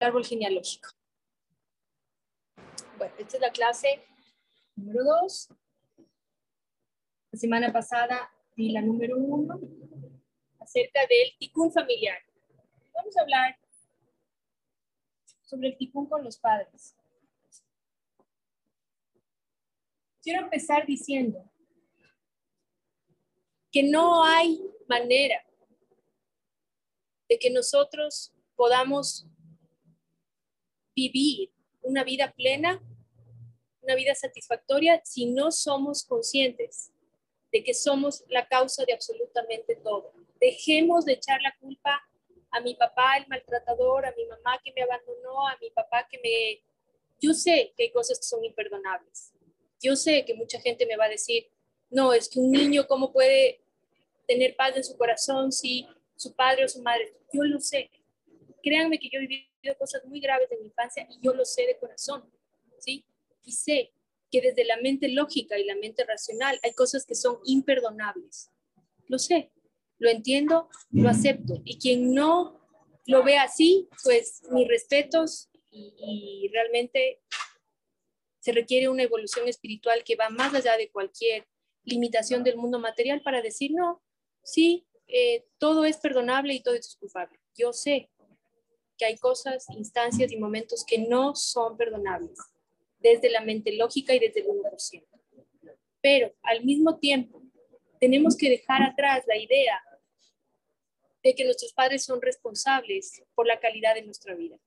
árbol genealógico. Bueno, esta es la clase número 2. La semana pasada di la número 1 acerca del ticún familiar. Vamos a hablar sobre el ticún con los padres. Quiero empezar diciendo que no hay manera de que nosotros podamos vivir una vida plena, una vida satisfactoria, si no somos conscientes de que somos la causa de absolutamente todo. Dejemos de echar la culpa a mi papá, el maltratador, a mi mamá que me abandonó, a mi papá que me... Yo sé que hay cosas que son imperdonables. Yo sé que mucha gente me va a decir, no, es que un niño, ¿cómo puede tener paz en su corazón si su padre o su madre? Yo lo sé. Créanme que yo vivido cosas muy graves de mi infancia y yo lo sé de corazón, ¿sí? Y sé que desde la mente lógica y la mente racional hay cosas que son imperdonables. Lo sé, lo entiendo, lo acepto. Y quien no lo ve así, pues mis respetos y, realmente se requiere una evolución espiritual que va más allá de cualquier limitación del mundo material para decir, no, sí, eh, todo es perdonable y todo es culpable. Yo sé que hay cosas, instancias y momentos que no son perdonables desde la mente lógica y desde el 1%. Pero al mismo tiempo, tenemos que dejar atrás la idea de que nuestros padres son responsables por la calidad de nuestra vida.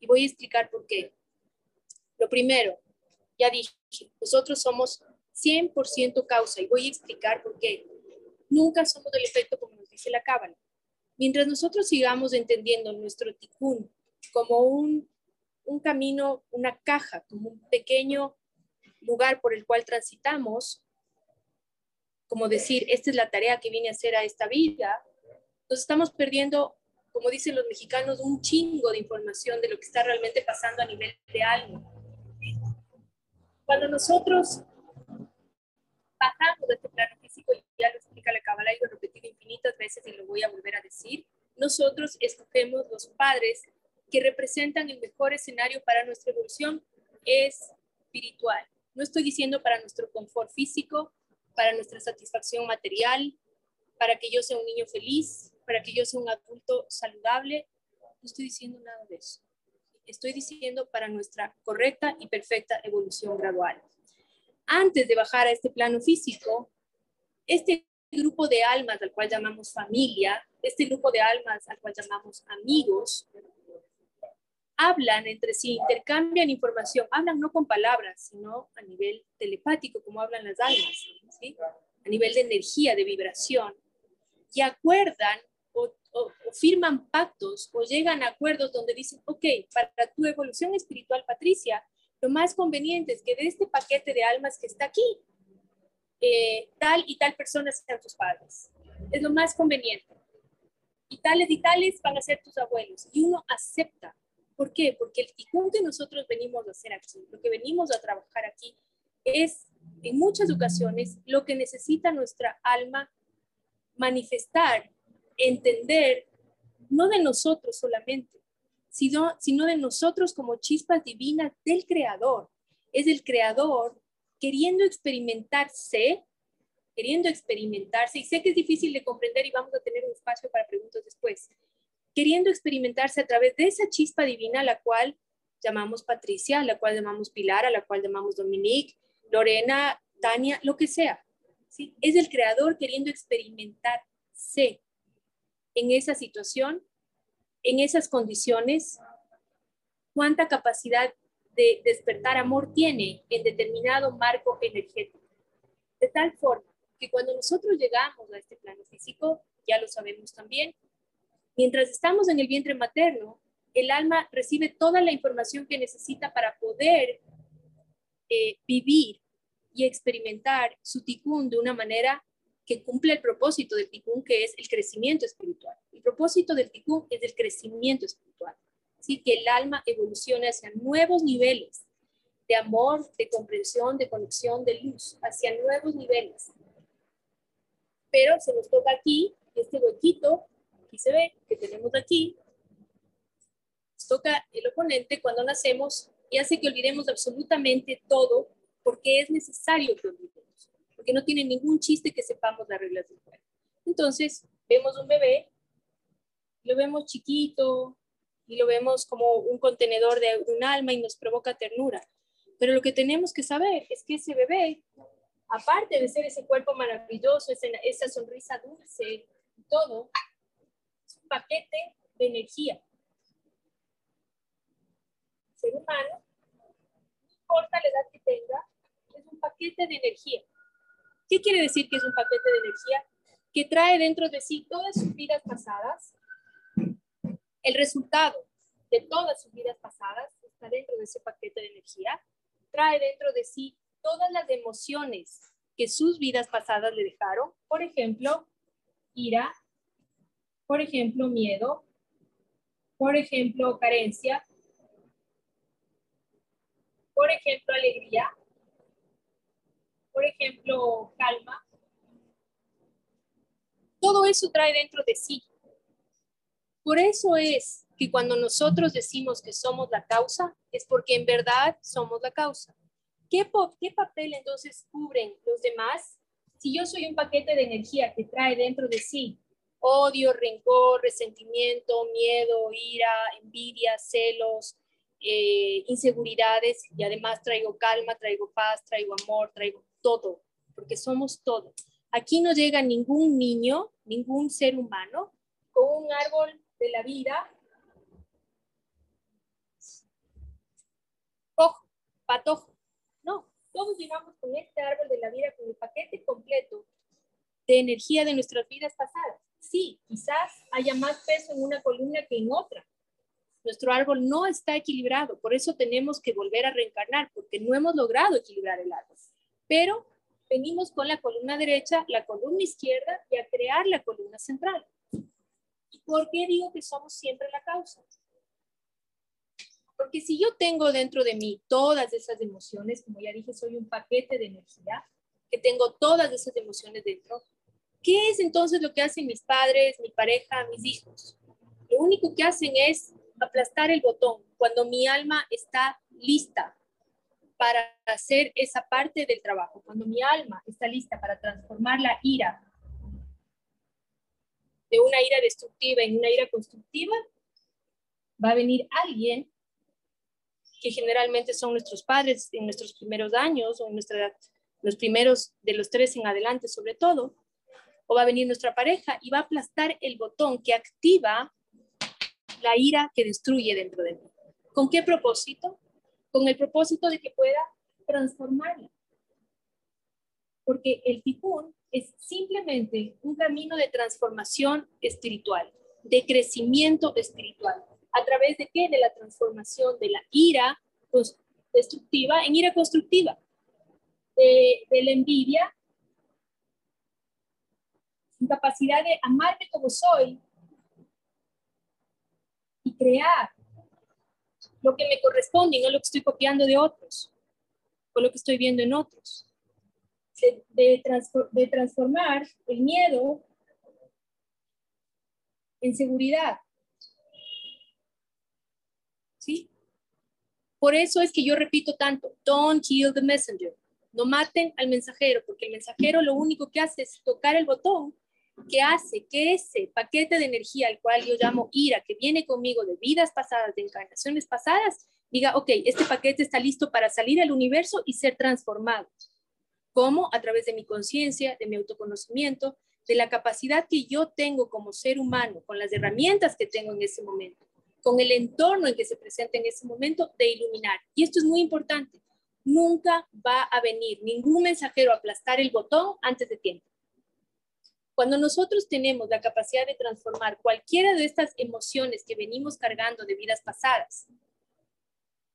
Y voy a explicar por qué. Lo primero, ya dije, nosotros somos 100% causa y voy a explicar por qué. Nunca somos del efecto como nos dice la cábala. Mientras nosotros sigamos entendiendo nuestro tikkun como un, un camino, una caja, como un pequeño lugar por el cual transitamos, como decir, esta es la tarea que vine a hacer a esta vida, nos estamos perdiendo, como dicen los mexicanos, un chingo de información de lo que está realmente pasando a nivel de alma. Cuando nosotros bajamos de este plano ya lo explica la Kabbalah y lo he repetido infinitas veces y lo voy a volver a decir, nosotros escogemos los padres que representan el mejor escenario para nuestra evolución espiritual. No estoy diciendo para nuestro confort físico, para nuestra satisfacción material, para que yo sea un niño feliz, para que yo sea un adulto saludable. No estoy diciendo nada de eso. Estoy diciendo para nuestra correcta y perfecta evolución gradual. Antes de bajar a este plano físico, este grupo de almas al cual llamamos familia, este grupo de almas al cual llamamos amigos, hablan entre sí, intercambian información, hablan no con palabras, sino a nivel telepático, como hablan las almas, a nivel de energía, de vibración, y acuerdan o, firman pactos o llegan a acuerdos donde dicen, ok, para tu evolución espiritual, Patricia, lo más conveniente es que de este paquete de almas que está aquí, eh, tal y tal persona sean tus padres. Es lo más conveniente. Y tales y tales van a ser tus abuelos. Y uno acepta. ¿Por qué? Porque el ticún que nosotros venimos a hacer aquí, lo que venimos a trabajar aquí, es en muchas ocasiones lo que necesita nuestra alma manifestar entender, no de nosotros solamente, sino, sino de nosotros como chispas divinas del Creador. Es el Creador queriendo experimentarse, queriendo experimentarse, y sé que es difícil de comprender y vamos a tener un espacio para preguntas después, queriendo experimentarse a través de esa chispa divina a la cual llamamos Patricia, a la cual llamamos Pilar, a la cual llamamos Dominique, Lorena, Tania, lo que sea. ¿sí? Es el creador queriendo experimentarse en esa situación, en esas condiciones, cuánta capacidad de despertar amor tiene en determinado marco energético. De tal forma que cuando nosotros llegamos a este plano físico, ya lo sabemos también, mientras estamos en el vientre materno, el alma recibe toda la información que necesita para poder eh, vivir y experimentar su ticún de una manera que cumple el propósito del tikkun, que es el crecimiento espiritual. El propósito del tikkun es el crecimiento espiritual. Así que el alma evolucione hacia nuevos niveles de amor, de comprensión, de conexión, de luz, hacia nuevos niveles. Pero se nos toca aquí, este huequito, aquí se ve, que tenemos aquí, toca el oponente cuando nacemos y hace que olvidemos absolutamente todo porque es necesario que olvidemos, porque no tiene ningún chiste que sepamos las reglas del juego. Entonces, vemos un bebé, lo vemos chiquito y lo vemos como un contenedor de un alma y nos provoca ternura. Pero lo que tenemos que saber es que ese bebé, aparte de ser ese cuerpo maravilloso, esa, sonrisa dulce, todo, es un paquete de energía. ser humano, no importa la edad que tenga, es un paquete de energía. ¿Qué quiere decir que es un paquete de energía? Que trae dentro de sí todas sus vidas pasadas, el resultado de todas sus vidas pasadas está dentro de ese paquete de energía, trae dentro de sí todas las emociones que sus vidas pasadas le dejaron, por ejemplo, ira, por ejemplo, miedo, por ejemplo, carencia, por ejemplo, alegría, por ejemplo, calma. Todo eso trae dentro de sí. Por eso es que cuando nosotros decimos que somos la causa, es porque en verdad somos la causa. ¿Qué, ¿Qué papel entonces cubren los demás? Si yo soy un paquete de energía que trae dentro de sí odio, rencor, resentimiento, miedo, ira, envidia, celos, eh, inseguridades y además traigo calma, traigo paz, traigo amor, traigo todo, porque somos todo. Aquí no llega ningún niño, ningún ser humano con un árbol de la vida cojo, patojo. No, todos llegamos con este árbol de la vida, con el paquete completo de energía de nuestras vidas pasadas. Sí, quizás haya más peso en una columna que en otra. Nuestro árbol no está equilibrado, por eso tenemos que volver a reencarnar, porque no hemos logrado equilibrar el árbol. Pero venimos con la columna derecha, la columna izquierda y a crear la columna central. ¿Y por qué digo que somos siempre la causa? Porque si yo tengo dentro de mí todas esas emociones, como ya dije, soy un paquete de energía, que tengo todas esas emociones dentro, ¿qué es entonces lo que hacen mis padres, mi pareja, mis hijos? Lo único que hacen es aplastar el botón cuando mi alma está lista para hacer esa parte del trabajo, cuando mi alma está lista para transformar la ira de una ira destructiva en una ira constructiva, va a venir alguien que generalmente son nuestros padres en nuestros primeros años o en nuestra los primeros de los tres en adelante sobre todo, o va a venir nuestra pareja y va a aplastar el botón que activa la ira que destruye dentro de mí. ¿Con qué propósito? Con el propósito de que pueda transformarla. Porque el ticún es simplemente un camino de transformación espiritual, de crecimiento espiritual. ¿A través de qué? De la transformación de la ira destructiva en ira constructiva, de, la envidia, sin capacidad de amarme como soy y crear lo que me corresponde y no lo que estoy copiando de otros o lo que estoy viendo en otros. De, de transformar el miedo en seguridad, ¿sí? Por eso es que yo repito tanto, don't kill the messenger. No maten al mensajero, porque el mensajero lo único que hace es tocar el botón que hace que ese paquete de energía, al cual yo llamo ira, que viene conmigo de vidas pasadas, de encarnaciones pasadas, diga, ok, este paquete está listo para salir al universo y ser transformado. ¿Cómo? A través de mi conciencia, de mi autoconocimiento, de la capacidad que yo tengo como ser humano, con las herramientas que tengo en ese momento con el entorno en que se presenta en ese momento de iluminar. Y esto es muy importante. Nunca va a venir ningún mensajero a aplastar el botón antes de tiempo. Cuando nosotros tenemos la capacidad de transformar cualquiera de estas emociones que venimos cargando de vidas pasadas,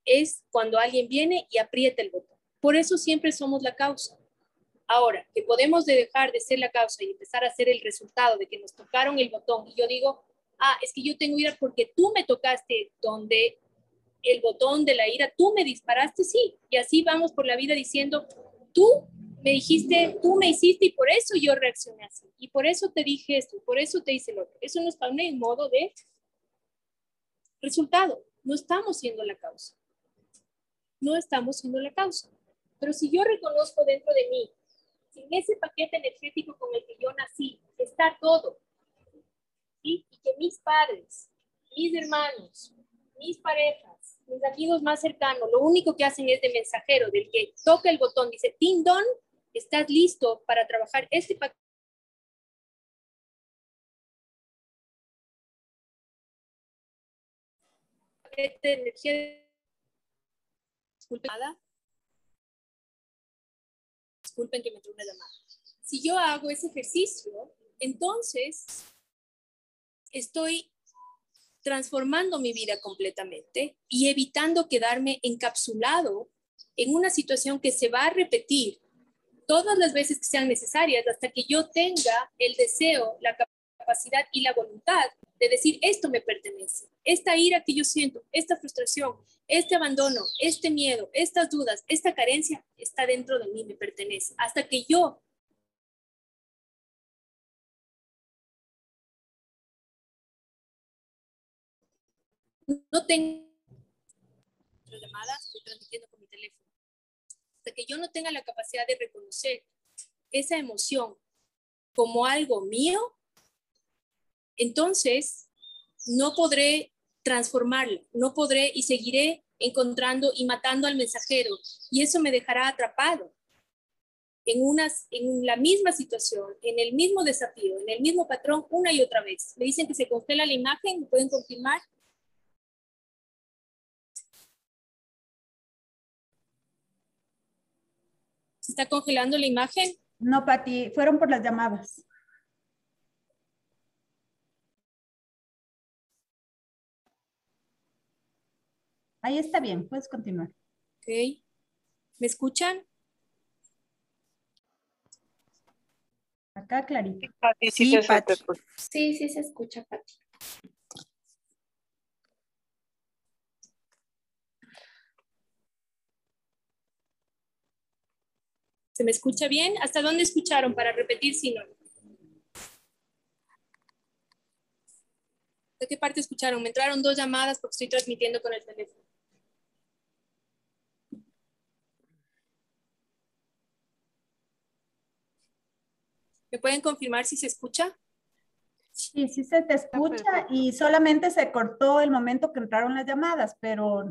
es cuando alguien viene y aprieta el botón. Por eso siempre somos la causa. Ahora, que podemos dejar de ser la causa y empezar a ser el resultado de que nos tocaron el botón, y yo digo, ah, es que yo tengo ira porque tú me tocaste donde el botón de la ira, tú me disparaste, sí. Y así vamos por la vida diciendo, tú me dijiste, tú me hiciste y por eso yo reaccioné así. Y por eso te dije esto, y por eso te hice lo otro. Eso no está en modo de resultado. no estamos siendo la causa. No estamos siendo la causa. Pero si yo reconozco dentro de mí, si en ese paquete energético con el que yo nací está todo, y que mis padres, mis hermanos, mis parejas, mis amigos más cercanos, lo único que hacen es de mensajero, del que toca el botón, dice, Tindon, estás listo para trabajar este paquete de energía. Disculpen, disculpen que me entró una llamada. Si yo hago ese ejercicio, entonces estoy transformando mi vida completamente y evitando quedarme encapsulado en una situación que se va a repetir todas las veces que sean necesarias hasta que yo tenga el deseo, la capacidad y la voluntad de decir, esto me pertenece. Esta ira que yo siento, esta frustración, este abandono, este miedo, estas dudas, esta carencia está dentro de mí, me pertenece. Hasta que yo no tengo llamadas, estoy transmitiendo. Hasta que yo no tenga la capacidad de reconocer esa emoción como algo mío, entonces no podré transformarla, no podré y seguiré encontrando y matando al mensajero y eso me dejará atrapado en, unas, en la misma situación, en el mismo desafío, en el mismo patrón una y otra vez. Me dicen que se congela la imagen, ¿me pueden confirmar? ¿Se está congelando la imagen? No, Pati, fueron por las llamadas. Ahí está bien, puedes continuar. Ok. ¿Me escuchan? Acá clarito. sí, sí, sí, sí se escucha, Pati. ¿Se me escucha bien? ¿Hasta dónde escucharon para repetir si no? ¿De qué parte escucharon? Me entraron dos llamadas porque estoy transmitiendo con el teléfono. ¿Me pueden confirmar si se escucha? Sí, sí se te escucha y solamente se cortó el momento que entraron las llamadas, pero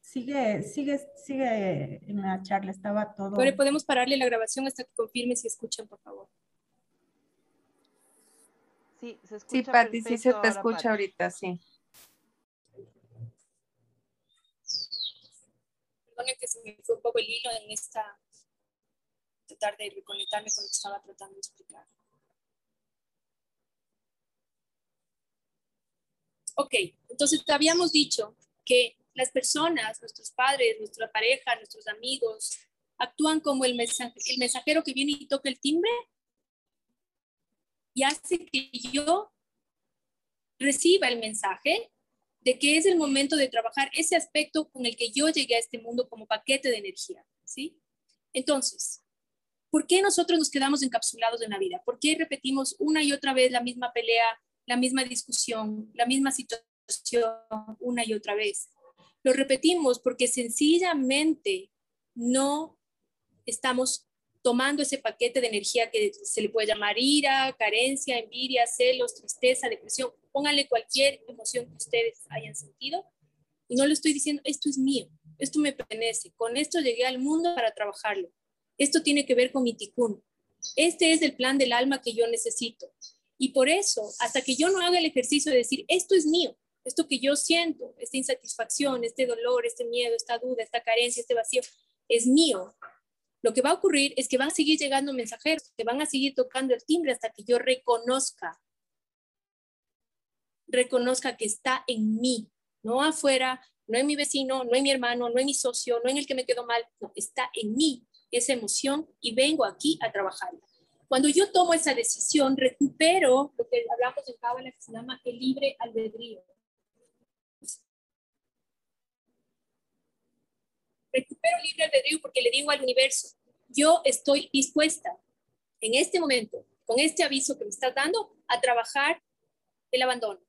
sigue, sigue, sigue en la charla, estaba todo. Bueno, podemos pararle la grabación hasta que confirme si escuchan, por favor. Sí, se escucha. Sí, Pati, sí se te escucha ahorita, sí. Perdone que se me fue un poco el hilo en esta tratar de reconectarme con lo que estaba tratando de explicar. Ok, entonces te habíamos dicho que las personas, nuestros padres, nuestra pareja, nuestros amigos, actúan como el, el mensajero que viene y toca el timbre y hace que yo reciba el mensaje de que es el momento de trabajar ese aspecto con el que yo llegué a este mundo como paquete de energía, ¿sí? Entonces, ¿por qué nosotros nos quedamos encapsulados en la vida? ¿Por qué repetimos una y otra vez la misma pelea, la misma discusión, la misma situación una y otra vez? Lo repetimos porque sencillamente no estamos tomando ese paquete de energía que se le puede llamar ira, carencia, envidia, celos, tristeza, depresión. Pónganle cualquier emoción que ustedes hayan sentido. Y no le estoy diciendo, esto es mío, esto me pertenece. Con esto llegué al mundo para trabajarlo. Esto tiene que ver con mi ticún. Este es el plan del alma que yo necesito. Y por eso, hasta que yo no haga el ejercicio de decir, esto es mío, esto que yo siento, esta insatisfacción, este dolor, este miedo, esta duda, esta carencia, este vacío, es mío. Lo que va a ocurrir es que van a seguir llegando mensajeros, que van a seguir tocando el timbre hasta que yo reconozca, reconozca que está en mí, no afuera, no en mi vecino, no en mi hermano, no en mi socio, no en el que me quedó mal, no, está en mí esa emoción y vengo aquí a trabajar. Cuando yo tomo esa decisión, recupero lo que hablamos en Cábala que se llama el libre albedrío. recupero libre albedrío porque le digo al universo, yo estoy dispuesta en este momento, con este aviso que me estás dando, a trabajar el abandono.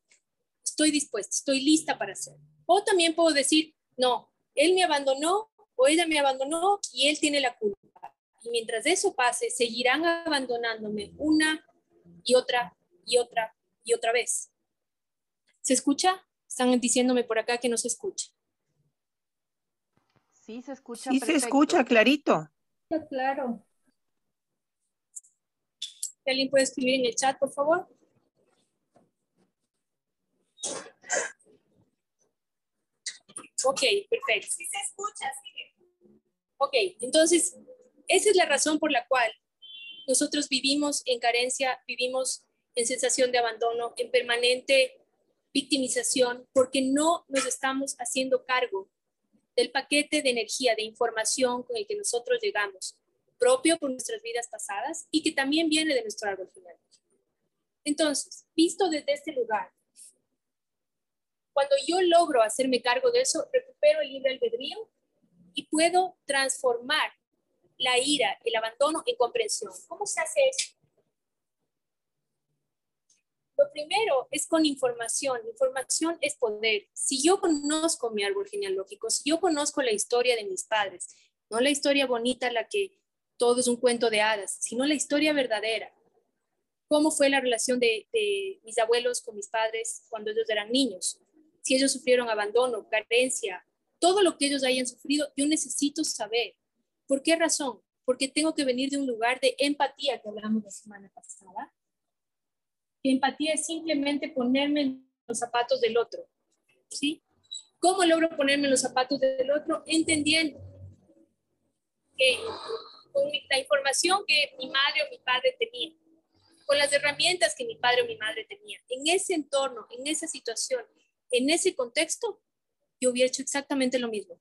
Estoy dispuesta, estoy lista para hacerlo. O también puedo decir, no, él me abandonó o ella me abandonó y él tiene la culpa. Y mientras eso pase, seguirán abandonándome una y otra y otra y otra vez. ¿Se escucha? Están diciéndome por acá que no se escucha. Sí, se escucha. Sí, se escucha clarito. Claro. ¿Alguien puede escribir en el chat, por favor? Ok, perfecto. Sí se escucha, Ok, entonces, esa es la razón por la cual nosotros vivimos en carencia, vivimos en sensación de abandono, en permanente victimización, porque no nos estamos haciendo cargo del paquete de energía, de información con el que nosotros llegamos, propio por nuestras vidas pasadas y que también viene de nuestro árbol final. Entonces, visto desde este lugar, cuando yo logro hacerme cargo de eso, recupero el libre albedrío y puedo transformar la ira, el abandono en comprensión. ¿Cómo se hace eso? Lo primero es con información. Información es poder. Si yo conozco mi árbol genealógico, si yo conozco la historia de mis padres, no la historia bonita, la que todo es un cuento de hadas, sino la historia verdadera. ¿Cómo fue la relación de, de mis abuelos con mis padres cuando ellos eran niños? Si ellos sufrieron abandono, carencia, todo lo que ellos hayan sufrido, yo necesito saber. ¿Por qué razón? Porque tengo que venir de un lugar de empatía que hablamos la semana pasada. empatía es simplemente ponerme en los zapatos del otro. ¿Sí? ¿Cómo logro ponerme en los zapatos del otro? Entendiendo que con la información que mi madre o mi padre tenía, con las herramientas que mi padre o mi madre tenía, en ese entorno, en esa situación, en ese contexto, yo hubiera hecho exactamente lo mismo.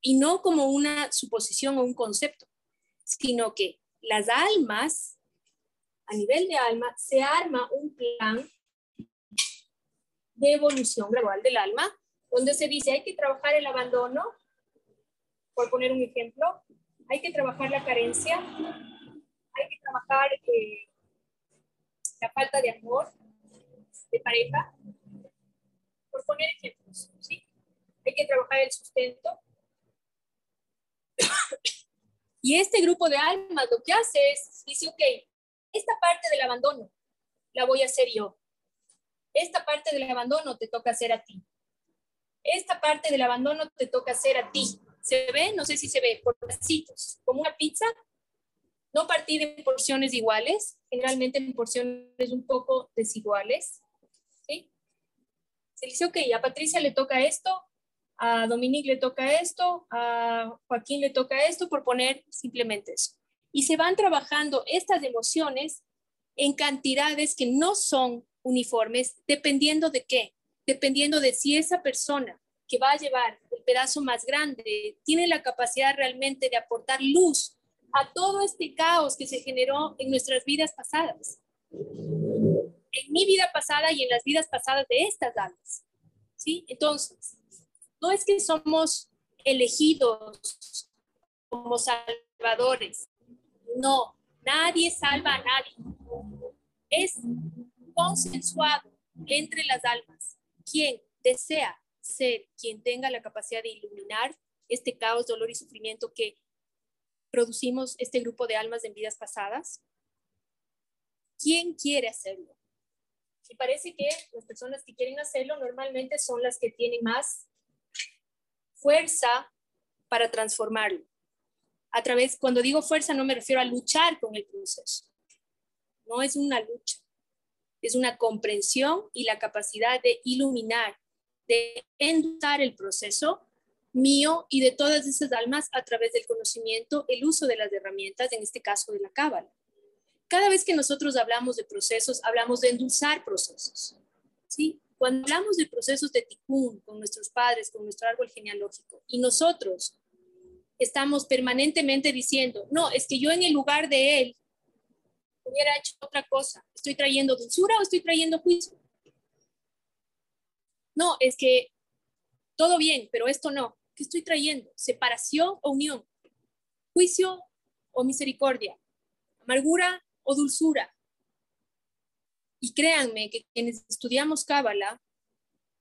Y no como una suposición o un concepto, sino que las almas, a nivel de alma, se arma un plan de evolución gradual del alma, donde se dice hay que trabajar el abandono, por poner un ejemplo, hay que trabajar la carencia, hay que trabajar eh, la falta de amor de pareja, por poner ejemplos, ¿sí? Hay que trabajar el sustento. y este grupo de almas lo que hace es, dice, ok, esta parte del abandono la voy a hacer yo. Esta parte del abandono te toca hacer a ti. Esta parte del abandono te toca hacer a ti. ¿Se ve? No sé si se ve, por pedacitos, como una pizza. No partir en porciones iguales, generalmente en porciones un poco desiguales. Se dice, ok, a Patricia le toca esto, a Dominique le toca esto, a Joaquín le toca esto, por poner simplemente eso. Y se van trabajando estas emociones en cantidades que no son uniformes, dependiendo de qué, dependiendo de si esa persona que va a llevar el pedazo más grande tiene la capacidad realmente de aportar luz a todo este caos que se generó en nuestras vidas pasadas en mi vida pasada y en las vidas pasadas de estas almas. ¿Sí? Entonces, no es que somos elegidos como salvadores. No, nadie salva a nadie. Es consensuado entre las almas. Quien desea ser quien tenga la capacidad de iluminar este caos, dolor y sufrimiento que producimos este grupo de almas en vidas pasadas, ¿quién quiere hacerlo? Y parece que las personas que quieren hacerlo normalmente son las que tienen más fuerza para transformarlo. A través, cuando digo fuerza, no me refiero a luchar con el proceso. No es una lucha, es una comprensión y la capacidad de iluminar, de endulzar el proceso mío y de todas esas almas a través del conocimiento, el uso de las herramientas, en este caso de la cábala cada vez que nosotros hablamos de procesos, hablamos de endulzar procesos. ¿sí? Cuando hablamos de procesos de tikkun con nuestros padres, con nuestro árbol genealógico, y nosotros estamos permanentemente diciendo, no, es que yo en el lugar de él hubiera hecho otra cosa, estoy trayendo dulzura o estoy trayendo juicio. No, es que todo bien, pero esto no. ¿Qué estoy trayendo? ¿Separación o unión? ¿Juicio o misericordia? ¿Amargura o dulzura. Y créanme que quienes estudiamos Cábala,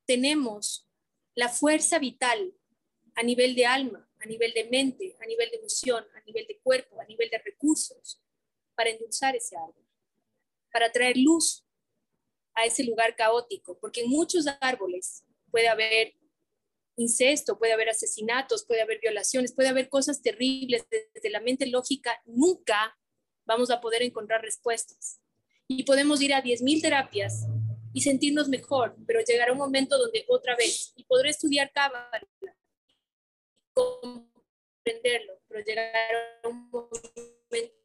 tenemos la fuerza vital a nivel de alma, a nivel de mente, a nivel de emoción, a nivel de cuerpo, a nivel de recursos, para endulzar ese árbol, para traer luz a ese lugar caótico, porque en muchos árboles puede haber incesto, puede haber asesinatos, puede haber violaciones, puede haber cosas terribles. Desde la mente lógica nunca vamos a poder encontrar respuestas. Y podemos ir a 10.000 terapias y sentirnos mejor, pero llegará un momento donde otra vez, y podré estudiar Cábala, comprenderlo, pero llegará un momento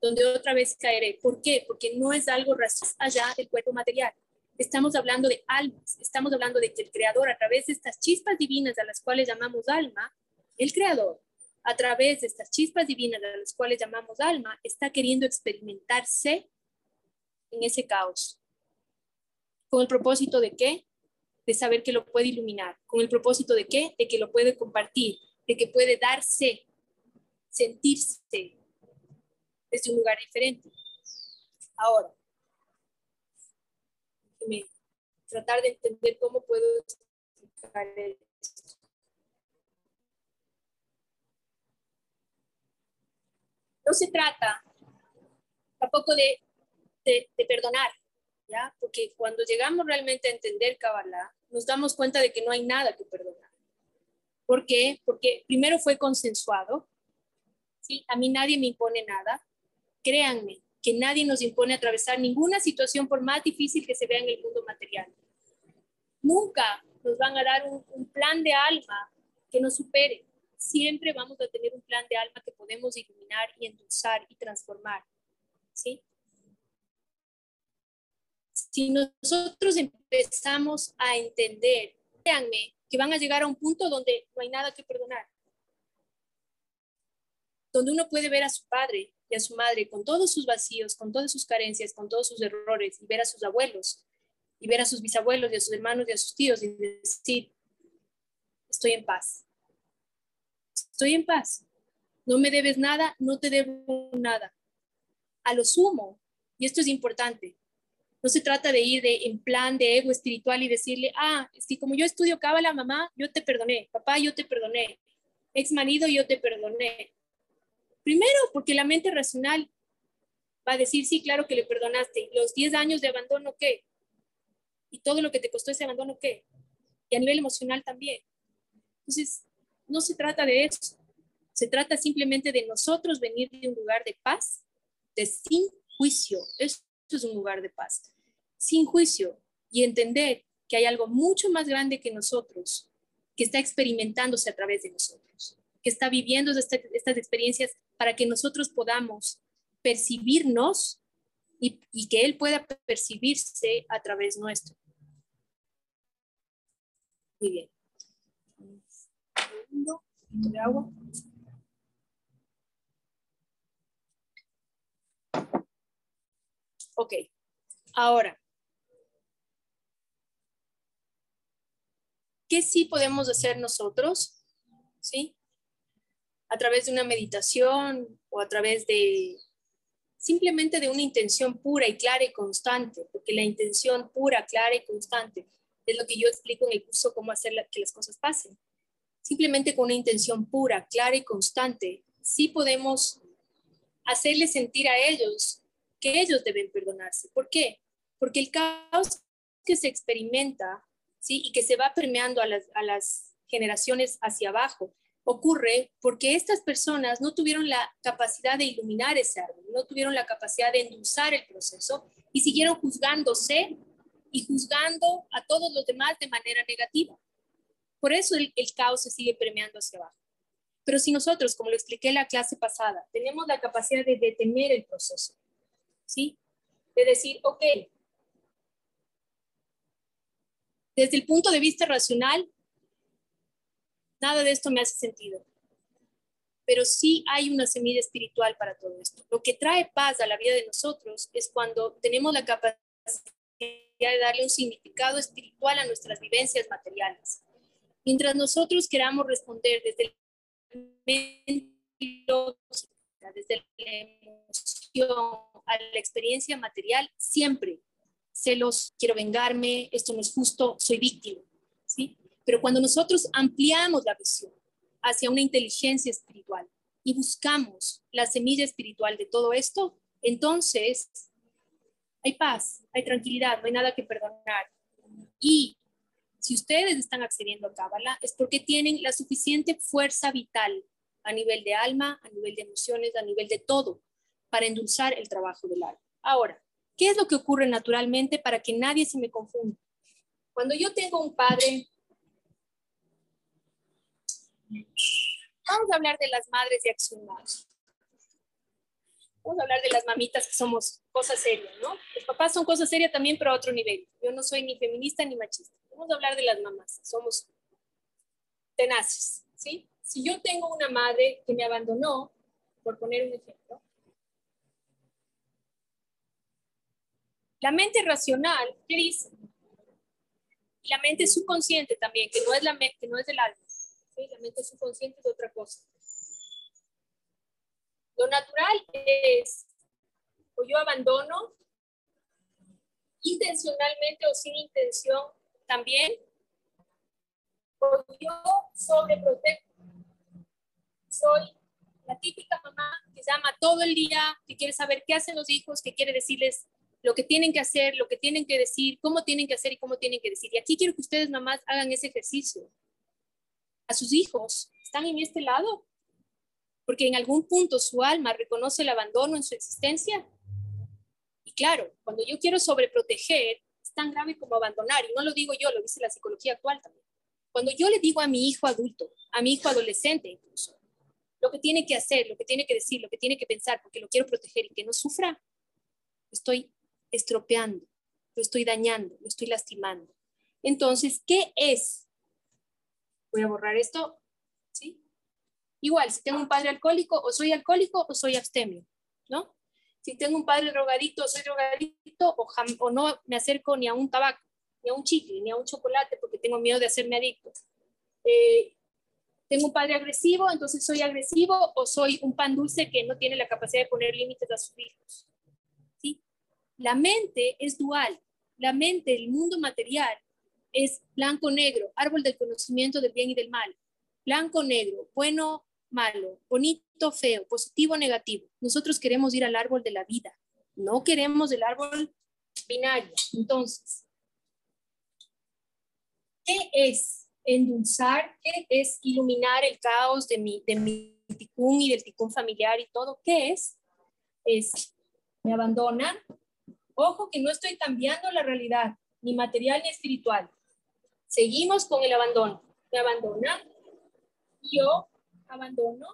donde otra vez caeré. ¿Por qué? Porque no es algo racional allá del cuerpo material. Estamos hablando de almas, estamos hablando de que el Creador, a través de estas chispas divinas a las cuales llamamos alma, el Creador, a través de estas chispas divinas a las cuales llamamos alma, está queriendo experimentarse en ese caos. ¿Con el propósito de qué? De saber que lo puede iluminar. ¿Con el propósito de qué? De que lo puede compartir, de que puede darse, sentirse desde un lugar diferente. Ahora, tratar de entender cómo puedo explicar esto. No se trata tampoco de, de, de perdonar, ¿ya? Porque cuando llegamos realmente a entender Kabbalah, nos damos cuenta de que no hay nada que perdonar. ¿Por qué? Porque primero fue consensuado, ¿sí? A mí nadie me impone nada. Créanme, que nadie nos impone atravesar ninguna situación por más difícil que se vea en el mundo material. Nunca nos van a dar un, plan de alma que nos supere. Siempre vamos a tener un plan de alma que podemos iluminar y endulzar y transformar. ¿sí? Si nosotros empezamos a entender, créanme, que van a llegar a un punto donde no hay nada que perdonar. Donde uno puede ver a su padre y a su madre con todos sus vacíos, con todas sus carencias, con todos sus errores, y ver a sus abuelos, y ver a sus bisabuelos y a sus hermanos y a sus tíos y decir, estoy en paz. Estoy en paz. No me debes nada, no te debo nada. A lo sumo, y esto es importante, no se trata de ir de, en plan de ego espiritual y decirle, ah, si como yo estudio cábala, mamá, yo te perdoné, papá, yo te perdoné, ex marido, yo te perdoné. Primero, porque la mente racional va a decir, sí, claro que le perdonaste. Los 10 años de abandono, ¿qué? Y todo lo que te costó ese abandono, ¿qué? Y a nivel emocional también. Entonces, no se trata de eso. Se trata simplemente de nosotros venir de un lugar de paz, de sin juicio. Esto es un lugar de paz. Sin juicio y entender que hay algo mucho más grande que nosotros, que está experimentándose a través de nosotros, que está viviendo este, estas experiencias para que nosotros podamos percibirnos y, que Él pueda percibirse a través nuestro. Muy bien. Ok, ahora, ¿qué sí podemos hacer nosotros? ¿Sí? a través de una meditación o a través de simplemente de una intención pura y clara y constante, porque la intención pura, clara y constante es lo que yo explico en el curso cómo hacer que las cosas pasen. Simplemente con una intención pura, clara y constante, sí podemos hacerles sentir a ellos que ellos deben perdonarse. ¿Por qué? Porque el caos que se experimenta ¿sí? y que se va permeando a las, a las generaciones hacia abajo ocurre porque estas personas no tuvieron la capacidad de iluminar ese árbol, no tuvieron la capacidad de endulzar el proceso y siguieron juzgándose y juzgando a todos los demás de manera negativa. Por eso el, caos se sigue premiando hacia abajo. Pero si nosotros, como lo expliqué en la clase pasada, tenemos la capacidad de detener el proceso, ¿sí? De decir, ok, desde el punto de vista racional, nada de esto me hace sentido. Pero sí hay una semilla espiritual para todo esto. Lo que trae paz a la vida de nosotros es cuando tenemos la capacidad de darle un significado espiritual a nuestras vivencias materiales. Mientras nosotros queramos responder desde la desde la emoción a la experiencia material, siempre celos, quiero vengarme, esto no es justo, soy víctima, ¿sí? Pero cuando nosotros ampliamos la visión hacia una inteligencia espiritual y buscamos la semilla espiritual de todo esto, entonces hay paz, hay tranquilidad, no hay nada que perdonar. Y si ustedes están accediendo a Cábala es porque tienen la suficiente fuerza vital a nivel de alma, a nivel de emociones, a nivel de todo, para endulzar el trabajo del alma. Ahora, ¿qué es lo que ocurre naturalmente para que nadie se me confunda? Cuando yo tengo un padre, vamos a hablar de las madres de acción. Vamos a hablar de las mamitas que somos cosas serias, ¿no? Los papás son cosas serias también, pero a otro nivel. Yo no soy ni feminista ni machista. Vamos a hablar de las mamás. Somos tenaces, ¿sí? Si yo tengo una madre que me abandonó, por poner un ejemplo, la mente racional, ¿qué dice? la mente subconsciente también, que no es, la que no es del alma. La mente subconsciente es otra cosa. Lo natural es, o yo abandono intencionalmente o sin intención también, yo sobreprotejo soy la típica mamá que llama todo el día, que quiere saber qué hacen los hijos, que quiere decirles lo que tienen que hacer, lo que tienen que decir, cómo tienen que hacer y cómo tienen que decir. Y aquí quiero que ustedes mamás hagan ese ejercicio. A sus hijos, ¿están en este lado? Porque en algún punto su alma reconoce el abandono en su existencia. Y claro, cuando yo quiero sobreproteger, tan grave como abandonar. Y no lo digo yo, lo dice la psicología actual también. Cuando yo le digo a mi hijo adulto, a mi hijo adolescente incluso, lo que tiene que hacer, lo que tiene que decir, lo que tiene que pensar, porque lo quiero proteger y que no sufra, estoy estropeando, lo estoy dañando, lo estoy lastimando. Entonces, ¿qué es? Voy a borrar esto, ¿sí? Igual, si tengo un padre alcohólico, o soy alcohólico o soy abstemio, ¿no? Si tengo un padre drogadicto, soy drogadicto, o, o no me acerco ni a un tabaco, ni a un chicle, ni a un chocolate, porque tengo miedo de hacerme adicto. Eh, tengo un padre agresivo, entonces soy agresivo o soy un pan dulce que no tiene la capacidad de poner límites a sus hijos. ¿Sí? La mente es dual. La mente, el mundo material, es blanco-negro, árbol del conocimiento del bien y del mal. Blanco-negro, bueno, malo, bonito, feo, positivo, negativo. Nosotros queremos ir al árbol de la vida, no queremos el árbol binario. Entonces, ¿qué es endulzar, ¿qué es iluminar el caos de mi, de mi ticún y del ticún familiar y todo? ¿Qué es? Es, me abandonan. Ojo que no estoy cambiando la realidad, ni material ni espiritual. Seguimos con el abandono. Me abandonan. Yo abandono.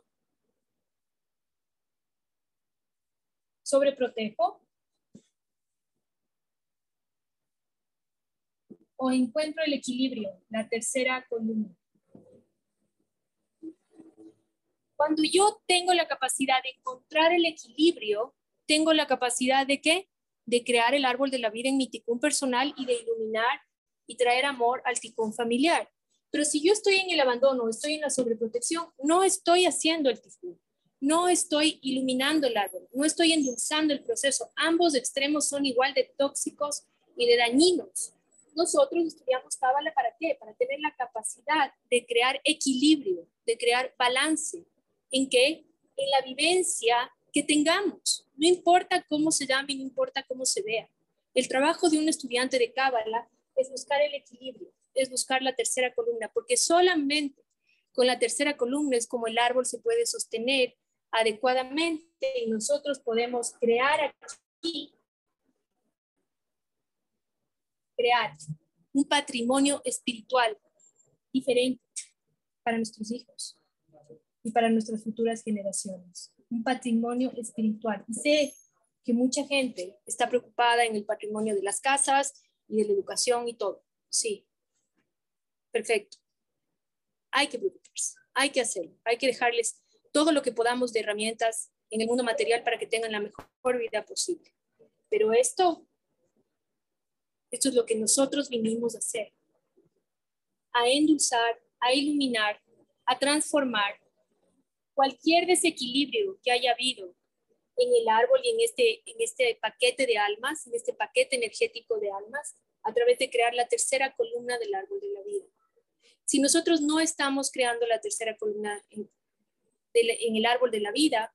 Sobreprotejo. o encuentro el equilibrio, la tercera columna. Cuando yo tengo la capacidad de encontrar el equilibrio, tengo la capacidad de qué? De crear el árbol de la vida en mi ticún personal y de iluminar y traer amor al ticún familiar. Pero si yo estoy en el abandono, estoy en la sobreprotección, no estoy haciendo el ticún, no estoy iluminando el árbol, no estoy endulzando el proceso. Ambos extremos son igual de tóxicos y de dañinos nosotros estudiamos Cábala para qué? Para tener la capacidad de crear equilibrio, de crear balance, en que en la vivencia que tengamos, no importa cómo se llame, no importa cómo se vea. El trabajo de un estudiante de Cábala es buscar el equilibrio, es buscar la tercera columna, porque solamente con la tercera columna es como el árbol se puede sostener adecuadamente y nosotros podemos crear aquí crear un patrimonio espiritual diferente para nuestros hijos y para nuestras futuras generaciones. Un patrimonio espiritual. Y sé que mucha gente está preocupada en el patrimonio de las casas y de la educación y todo. Sí, perfecto. Hay que preocuparse, hay que hacerlo, hay que dejarles todo lo que podamos de herramientas en el mundo material para que tengan la mejor vida posible. Pero esto esto es lo que nosotros vinimos a hacer, a endulzar, a iluminar, a transformar cualquier desequilibrio que haya habido en el árbol y en este, en este paquete de almas, en este paquete energético de almas, a través de crear la tercera columna del árbol de la vida. Si nosotros no estamos creando la tercera columna en, el árbol de la vida,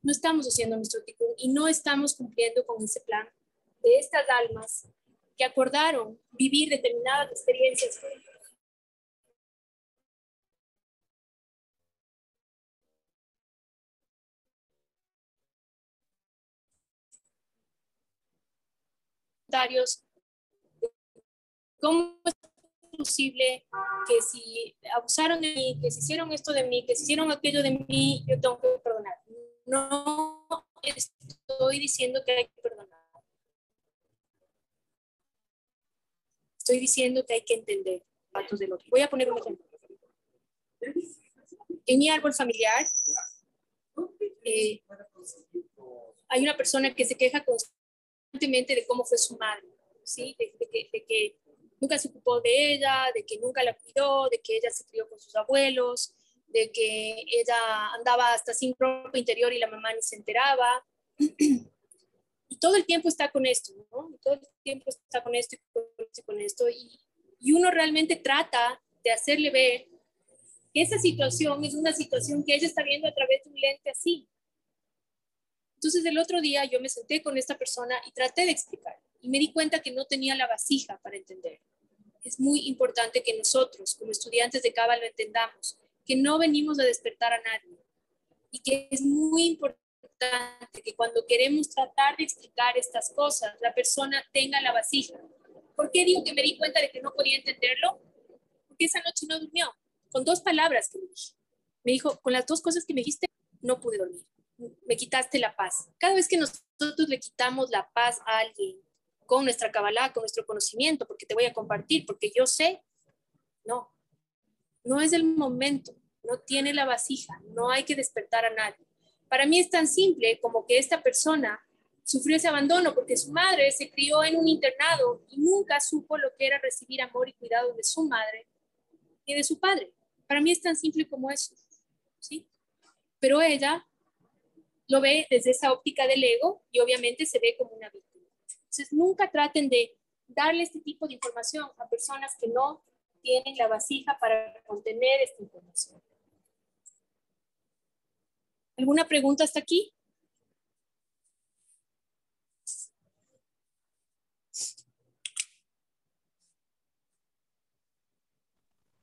no estamos haciendo nuestro tikkun y no estamos cumpliendo con ese plan de estas almas que acordaron vivir determinadas experiencias. ¿Cómo posible que si abusaron de mí, que se hicieron esto de mí, que se hicieron aquello de mí, yo tengo que perdonar? No estoy diciendo que hay que perdonar. Estoy diciendo que hay que entender datos del otro. Voy a poner un ejemplo. En mi árbol familiar eh, hay una persona que se queja constantemente de cómo fue su madre, ¿sí? De, que, de, que, nunca se ocupó de ella, de que nunca la cuidó, de que ella se crió con sus abuelos, de que ella andaba hasta sin ropa interior y la mamá ni se enteraba. Y todo el tiempo está con esto, ¿no? Todo el tiempo está con esto y con esto. Y uno realmente trata de hacerle ver que esa situación es una situación que ella está viendo a través de un lente así. Entonces el otro día yo me senté con esta persona y traté de explicar y me di cuenta que no tenía la vasija para entender. Es muy importante que nosotros, como estudiantes de Cábala, lo entendamos que no venimos a despertar a nadie y que es muy importante que cuando queremos tratar de explicar estas cosas, la persona tenga la vasija. ¿Por qué digo que me di cuenta de que no podía entenderlo? Porque esa noche no durmió, con dos palabras que me dije. Me dijo, con las dos cosas que me dijiste, no pude dormir. Me quitaste la paz. Cada vez que nosotros le quitamos la paz a alguien con nuestra cabalá, con nuestro conocimiento, porque te voy a compartir, porque yo sé, no, no es el momento, no tiene la vasija, no hay que despertar a nadie. Para mí es tan simple como que esta persona sufrió ese abandono porque su madre se crió en un internado y nunca supo lo que era recibir amor y cuidado de su madre y de su padre. Para mí es tan simple como eso, ¿sí? Pero ella lo ve desde esa óptica del ego y obviamente se ve como una víctima. Entonces, nunca traten de darle este tipo de información a personas que no tienen la vasija para contener esta información. ¿Alguna pregunta hasta aquí?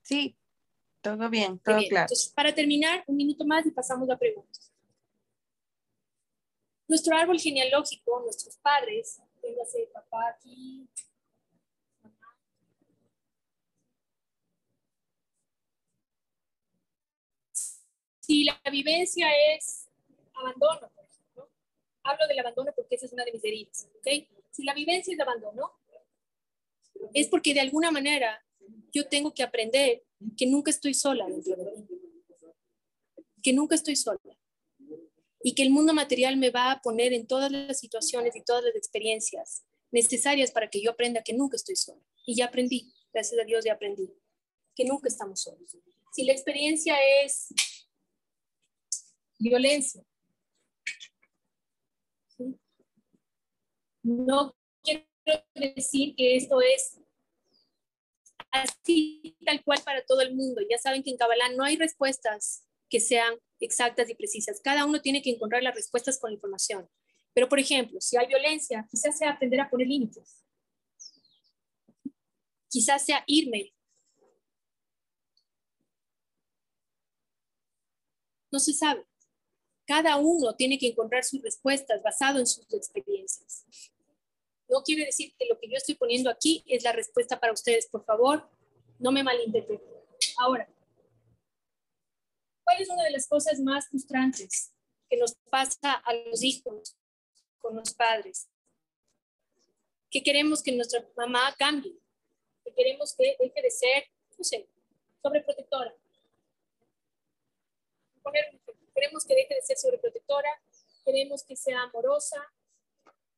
Sí, todo bien, todo claro. Entonces, para terminar, un minuto más y pasamos a preguntas. Nuestro árbol genealógico, nuestros padres, véngase papá aquí, Si la vivencia es abandono, por ejemplo, hablo del abandono porque esa es una de mis heridas, ¿ok? Si la vivencia es de abandono, es porque de alguna manera yo tengo que aprender que nunca estoy sola que nunca estoy sola y que el mundo material me va a poner en todas las situaciones y todas las experiencias necesarias para que yo aprenda que nunca estoy sola. Y ya aprendí, gracias a Dios ya aprendí, que nunca estamos solos. Si la experiencia es violencia. No quiero decir que esto es así tal cual para todo el mundo. Ya saben que en Kabbalah no hay respuestas que sean exactas y precisas. Cada uno tiene que encontrar las respuestas con la información. Pero, por ejemplo, si hay violencia, quizás sea aprender a poner límites. Quizás sea irme. No se sabe. Cada uno tiene que encontrar sus respuestas basado en sus experiencias. No quiere decir que lo que yo estoy poniendo aquí es la respuesta para ustedes. Por favor, no me malinterpreten. Ahora, ¿cuál es una de las cosas más frustrantes que nos pasa a los hijos con los padres? Que queremos que nuestra mamá cambie, que queremos que deje de ser, no sé, sobreprotectora. Queremos que deje de ser sobreprotectora, queremos que sea amorosa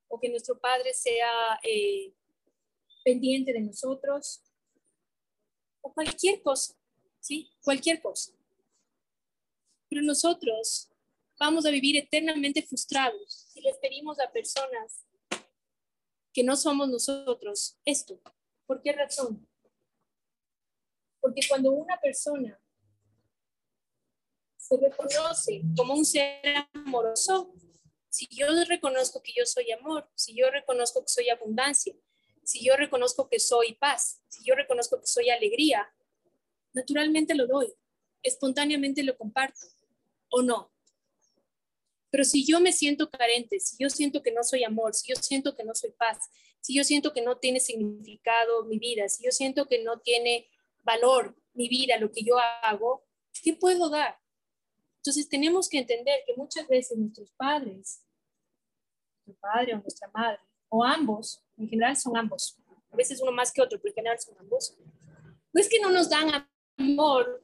o que nuestro padre sea eh, pendiente de nosotros o cualquier cosa, ¿sí? Cualquier cosa. Nosotros vamos a vivir eternamente frustrados si les pedimos a personas que no somos nosotros esto. ¿Por qué razón? Porque cuando una persona se reconoce como un ser amoroso, si yo reconozco que yo soy amor, si yo reconozco que soy abundancia, si yo reconozco que soy paz, si yo reconozco que soy alegría, naturalmente lo doy, espontáneamente lo comparto o no. Pero si yo me siento carente, si yo siento que no soy amor, si yo siento que no soy paz, si yo siento que no tiene significado mi vida, si yo siento que no tiene valor mi vida, lo que yo hago, ¿qué puedo dar? Entonces tenemos que entender que muchas veces nuestros padres, nuestro padre o nuestra madre, o ambos, en general son ambos, a veces uno más que otro, pero en general son ambos, no es que no nos dan amor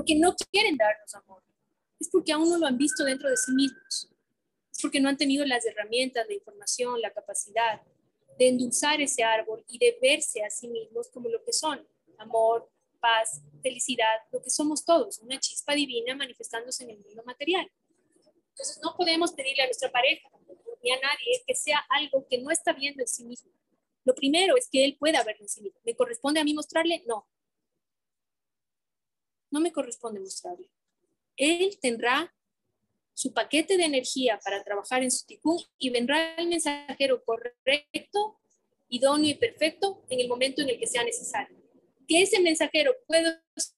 porque no quieren darnos amor, es porque aún no lo han visto dentro de sí mismos, es porque no han tenido las herramientas, la información, la capacidad de endulzar ese árbol y de verse a sí mismos como lo que son, amor, paz, felicidad, lo que somos todos, una chispa divina manifestándose en el mundo material. Entonces no podemos pedirle a nuestra pareja ni a nadie que sea algo que no está viendo en sí mismo. Lo primero es que él pueda verlo en sí mismo. ¿Me corresponde a mí mostrarle? No. No me corresponde mostrarle. Él tendrá su paquete de energía para trabajar en su ticún y vendrá el mensajero correcto, idóneo y perfecto en el momento en el que sea necesario que ese mensajero puedo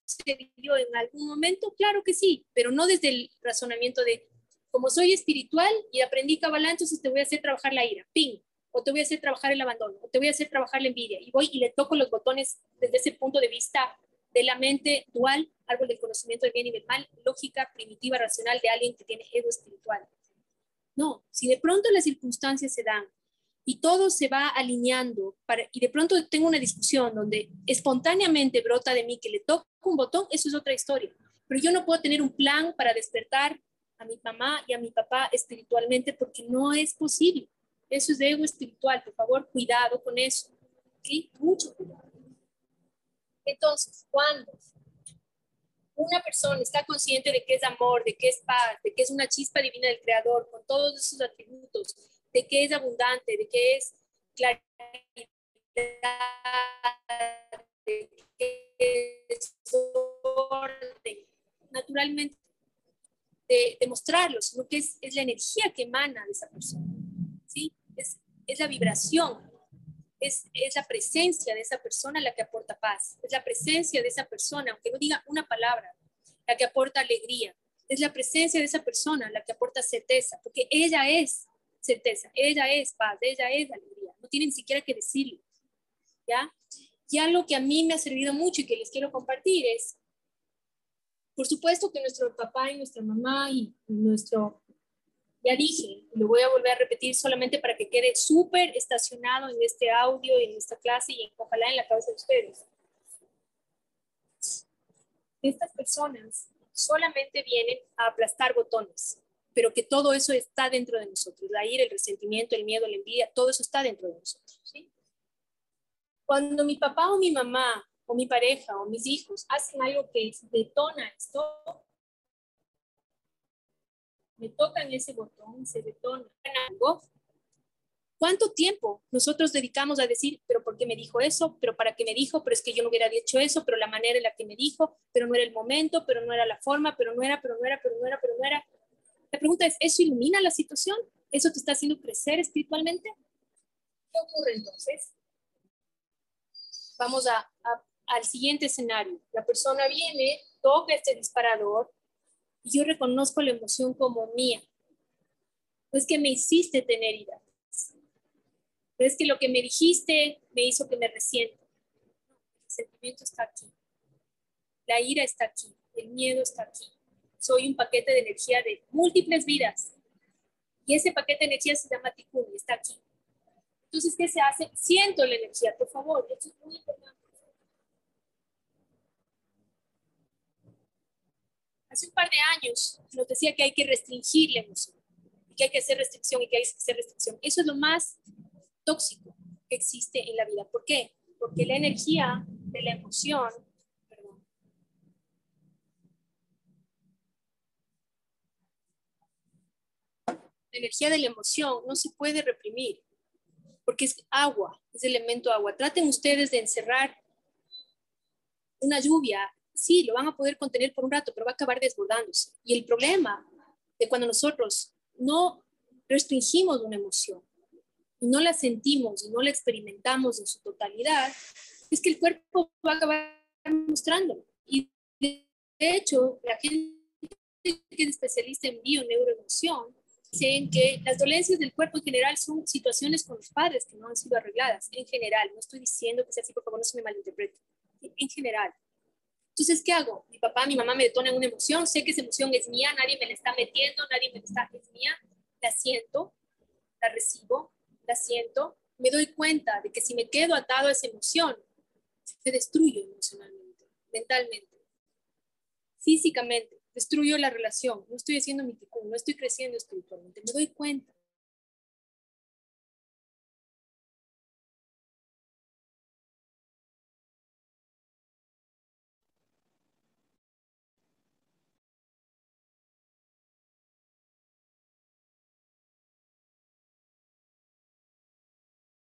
ser yo en algún momento, claro que sí, pero no desde el razonamiento de, como soy espiritual y aprendí Kabbalah, entonces te voy a hacer trabajar la ira, ping, o te voy a hacer trabajar el abandono, o te voy a hacer trabajar la envidia, y voy y le toco los botones desde ese punto de vista de la mente dual, árbol del conocimiento del bien y del mal, lógica primitiva, racional de alguien que tiene ego espiritual. No, si de pronto las circunstancias se dan y todo se va alineando para, y de pronto tengo una discusión donde espontáneamente brota de mí que le toco un botón, eso es otra historia. Pero yo no puedo tener un plan para despertar a mi mamá y a mi papá espiritualmente porque no es posible. Eso es de ego espiritual. Por favor, cuidado con eso. ¿Sí? Mucho cuidado. Entonces, cuando una persona está consciente de que es amor, de que es paz, de que es una chispa divina del Creador, con todos esos atributos, de qué es abundante, de qué es claridad, de qué es orden, naturalmente, de, demostrarlo, sino que es, es, la energía que emana de esa persona, ¿sí? Es, es la vibración, es, es, la presencia de esa persona la que aporta paz, es la presencia de esa persona, aunque no diga una palabra, la que aporta alegría, es la presencia de esa persona la que aporta certeza, porque ella es certeza, ella es paz, ella es alegría, no tienen ni siquiera que decirlo, ¿ya? Y algo que a mí me ha servido mucho y que les quiero compartir es, por supuesto que nuestro papá y nuestra mamá y nuestro, ya dije, lo voy a volver a repetir solamente para que quede súper estacionado en este audio, en esta clase y ojalá en la cabeza de ustedes. Estas personas solamente vienen a aplastar botones pero que todo eso está dentro de nosotros, la ira, el resentimiento, el miedo, la envidia, todo eso está dentro de nosotros. ¿sí? Cuando mi papá o mi mamá o mi pareja o mis hijos hacen algo que detona esto, me tocan ese botón, se detona algo. ¿Cuánto tiempo nosotros dedicamos a decir, pero por qué me dijo eso, pero para qué me dijo, pero es que yo no hubiera dicho eso, pero la manera en la que me dijo, pero no era el momento, pero no era la forma, pero no era, pero no era, pero no era, pero no era? La pregunta es, ¿eso ilumina la situación? ¿Eso te está haciendo crecer espiritualmente? ¿Qué ocurre entonces? Vamos a, al siguiente escenario. La persona viene, toca este disparador yo reconozco la emoción como mía. No es que me hiciste tener ira. Es que lo que me dijiste me hizo que me resienta. El sentimiento está aquí. La ira está aquí. El miedo está aquí soy un paquete de energía de múltiples vidas. Y ese paquete de energía se llama Tikkun está aquí. Entonces, ¿qué se hace? Siento la energía, por favor. Es muy importante. Hace un par de años nos decía que hay que restringir la emoción, que hay que hacer restricción y que hay que hacer restricción. Eso es lo más tóxico que existe en la vida. ¿Por qué? Porque la energía de la emoción la energía de la emoción no se puede reprimir, porque es agua, es elemento agua. Traten ustedes de encerrar una lluvia, sí, lo van a poder contener por un rato, pero va a acabar desbordándose. Y el problema de cuando nosotros no restringimos una emoción y no la sentimos y no la experimentamos en su totalidad, es que el cuerpo va a acabar mostrándolo. Y de hecho, la gente que es especialista en bio neuroemoción dicen que las dolencias del cuerpo en general son situaciones con los padres que no han sido arregladas, en general. No estoy diciendo que sea así, por favor, no se me malinterprete. En general. Entonces, ¿qué hago? Mi papá, mi mamá me detonan una emoción, sé que esa emoción es mía, nadie me la está metiendo, nadie me la está, es mía, la siento, la recibo, la siento, me doy cuenta de que si me quedo atado a esa emoción, se destruyo emocionalmente, mentalmente, físicamente destruyo la relación, no estoy haciendo mi ticún, no estoy creciendo espiritualmente, me doy cuenta.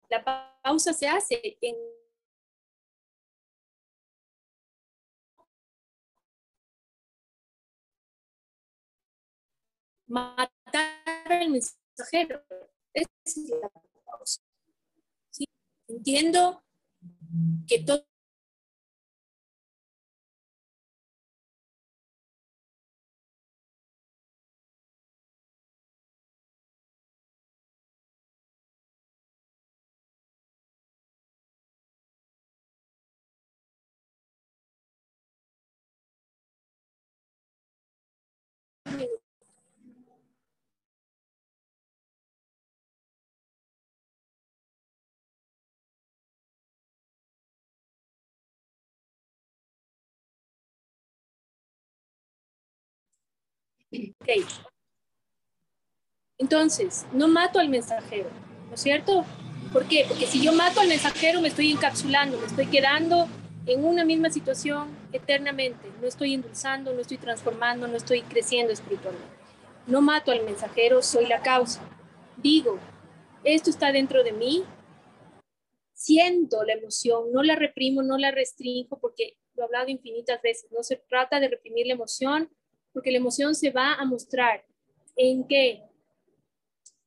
La pausa se hace en matar al mensajero. es la pausa. Entiendo que todo Entonces, no mato al mensajero, ¿no es cierto? ¿Por qué? Porque si yo mato al mensajero me estoy encapsulando, me estoy quedando en una misma situación eternamente. No estoy endulzando, no estoy transformando, no estoy creciendo espiritualmente. No mato al mensajero, soy la causa. Digo, esto está dentro de mí, siento la emoción, no la reprimo, no la restringo, porque lo he hablado infinitas veces, no se trata de reprimir la emoción, porque la emoción se va a mostrar en que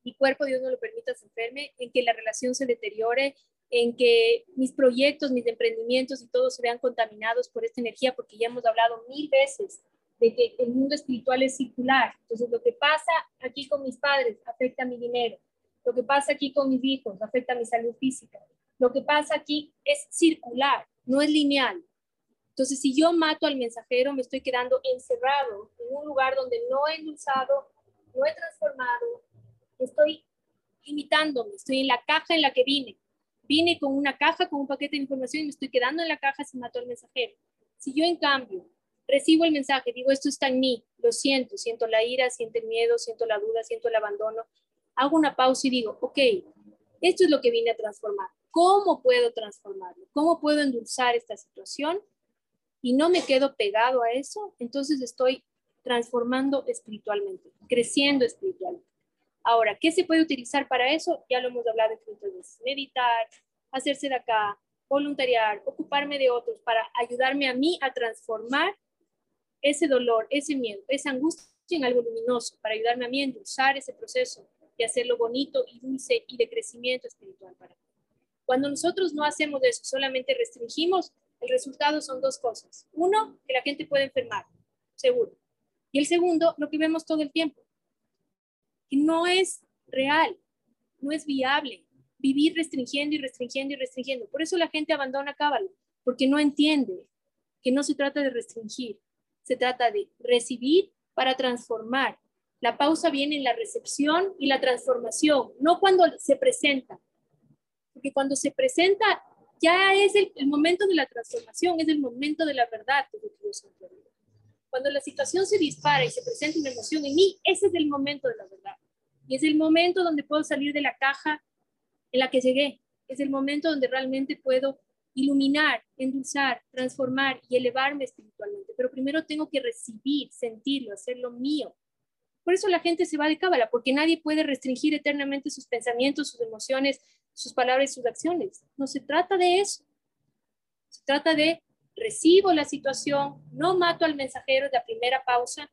mi cuerpo, Dios no lo permita, se enferme, en que la relación se deteriore, en que mis proyectos, mis emprendimientos y todo se vean contaminados por esta energía, porque ya hemos hablado mil veces de que el mundo espiritual es circular. Entonces, lo que pasa aquí con mis padres afecta a mi dinero. Lo que pasa aquí con mis hijos afecta a mi salud física. Lo que pasa aquí es circular, no es lineal. Entonces, si yo mato al mensajero, me estoy quedando encerrado en un lugar donde no he endulzado, no he transformado, estoy limitándome, estoy en la caja en la que vine. Vine con una caja, con un paquete de información y me estoy quedando en la caja si mato al mensajero. Si yo, en cambio, recibo el mensaje, digo, esto está en mí, lo siento, siento la ira, siento el miedo, siento la duda, siento el abandono, hago una pausa y digo, ok, esto es lo que vine a transformar. ¿Cómo puedo transformarlo? ¿Cómo puedo endulzar esta situación? Y no me quedo pegado a eso, entonces estoy transformando espiritualmente, creciendo espiritualmente. Ahora, ¿qué se puede utilizar para eso? Ya lo hemos hablado en veces. Meditar, hacerse de acá, voluntariar, ocuparme de otros para ayudarme a mí a transformar ese dolor, ese miedo, esa angustia en algo luminoso, para ayudarme a mí a endulzar ese proceso y hacerlo bonito y dulce y de crecimiento espiritual para mí. Cuando nosotros no hacemos eso, solamente restringimos, el resultado son dos cosas. Uno, que la gente puede enfermar, seguro. Y el segundo, lo que vemos todo el tiempo, que no es real, no es viable vivir restringiendo y restringiendo y restringiendo. Por eso la gente abandona Cábala, porque no entiende que no se trata de restringir, se trata de recibir para transformar. La pausa viene en la recepción y la transformación, no cuando se presenta. Porque cuando se presenta ya es el, momento de la transformación, es el momento de la verdad, Cuando la situación se dispara y se presenta una emoción en mí, ese es el momento de la verdad. Y es el momento donde puedo salir de la caja en la que llegué. Es el momento donde realmente puedo iluminar, endulzar, transformar y elevarme espiritualmente. Pero primero tengo que recibir, sentirlo, hacerlo mío. Por eso la gente se va de cábala, porque nadie puede restringir eternamente sus pensamientos, sus emociones, sus palabras y sus acciones. No se trata de eso. Se trata de recibo la situación, no mato al mensajero de la primera pausa,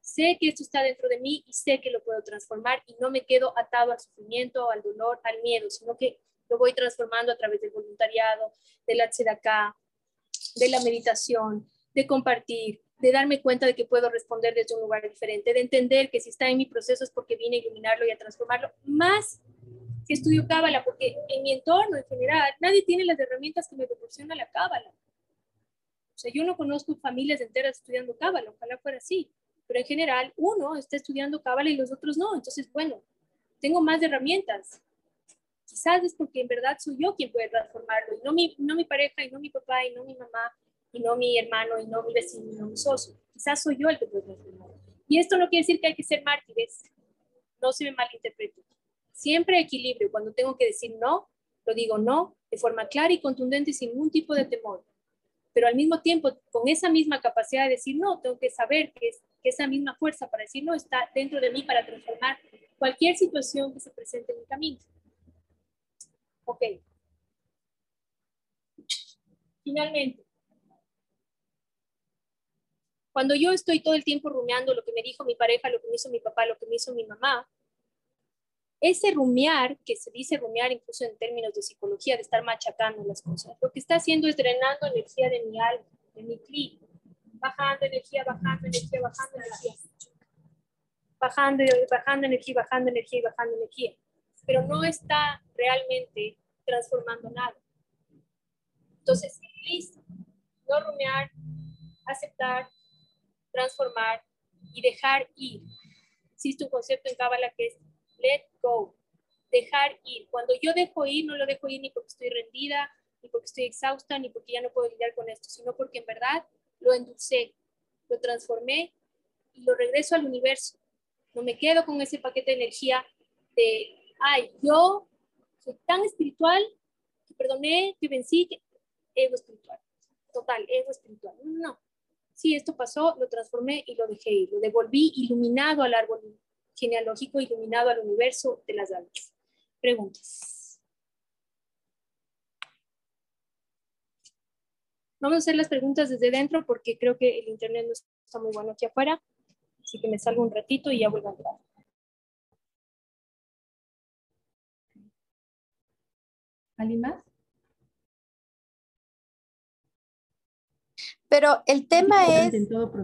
sé que esto está dentro de mí y sé que lo puedo transformar y no me quedo atado al sufrimiento, al dolor, al miedo, sino que lo voy transformando a través del voluntariado, de la tzedakah, de la meditación, de compartir, de darme cuenta de que puedo responder desde un lugar diferente, de entender que si está en mi proceso es porque vine a iluminarlo y a transformarlo, más que estudio cábala, porque en mi entorno en general nadie tiene las herramientas que me proporciona la cábala. O sea, yo no conozco familias enteras estudiando cábala, ojalá fuera así, pero en general uno está estudiando cábala y los otros no. Entonces, bueno, tengo más herramientas. Quizás es porque en verdad soy yo quien puede transformarlo, y no mi, no mi pareja, y no mi papá, y no mi mamá, y no mi hermano, y no mi vecino, y no mi socio. Quizás soy yo el que puede transformarlo. Y esto no quiere decir que hay que ser mártires. No se me malinterprete. Siempre equilibrio. Cuando tengo que decir no, lo digo no de forma clara y contundente sin ningún tipo de temor. Pero al mismo tiempo, con esa misma capacidad de decir no, tengo que saber que, es, que esa misma fuerza para decir no está dentro de mí para transformar cualquier situación que se presente en mi camino. Ok. Finalmente, cuando yo estoy todo el tiempo rumiando lo que me dijo mi pareja, lo que me hizo mi papá, lo que me hizo mi mamá, ese rumiar, que se dice rumiar incluso en términos de psicología, de estar machacando las cosas, lo que está haciendo es drenando energía de mi alma, de mi clic, bajando energía, bajando energía, bajando energía, bajando, bajando energía, bajando energía y bajando energía, pero no está realmente transformando nada. Entonces, listo, no rumiar, aceptar, transformar y dejar ir. Existe un concepto en Kabbalah que es let go, dejar ir. Cuando yo dejo ir, no lo dejo ir ni porque estoy rendida, ni porque estoy exhausta, ni porque ya no puedo lidiar con esto, sino porque en verdad lo endulcé, lo transformé y lo regreso al universo. No me quedo con ese paquete de energía de, ay, yo soy tan espiritual que perdoné, que vencí, que ego espiritual. Total, ego espiritual. No. Sí, esto pasó, lo transformé y lo dejé ir. Lo devolví iluminado al árbol genealógico iluminado al universo de las almas. Preguntas. Vamos a hacer las preguntas desde dentro porque creo que el internet no está muy bueno aquí afuera. Así que me salgo un ratito y ya vuelvo a entrar. ¿Alguien más? Pero el tema es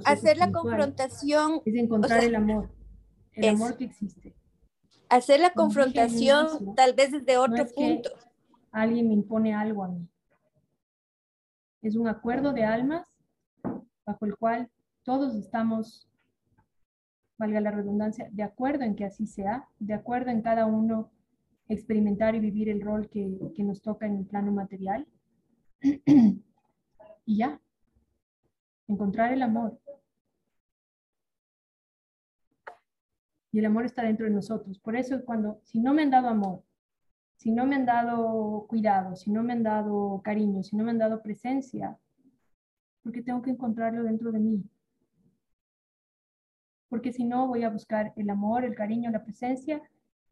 hacer la confrontación. Es encontrar el amor el amor que existe. Hacer la confrontación tal vez desde otro punto. Alguien me impone algo a mí. Es un acuerdo de almas bajo el cual todos estamos, valga la redundancia, de acuerdo en que así sea, de acuerdo en cada uno experimentar y vivir el rol que, que nos toca en el plano material. y ya, encontrar el amor. Y el amor está dentro de nosotros. Por eso cuando, si no me han dado amor, si no me han dado cuidado, si no me han dado cariño, si no me han dado presencia, porque tengo que encontrarlo dentro de mí. Porque si no, voy a buscar el amor, el cariño, la presencia,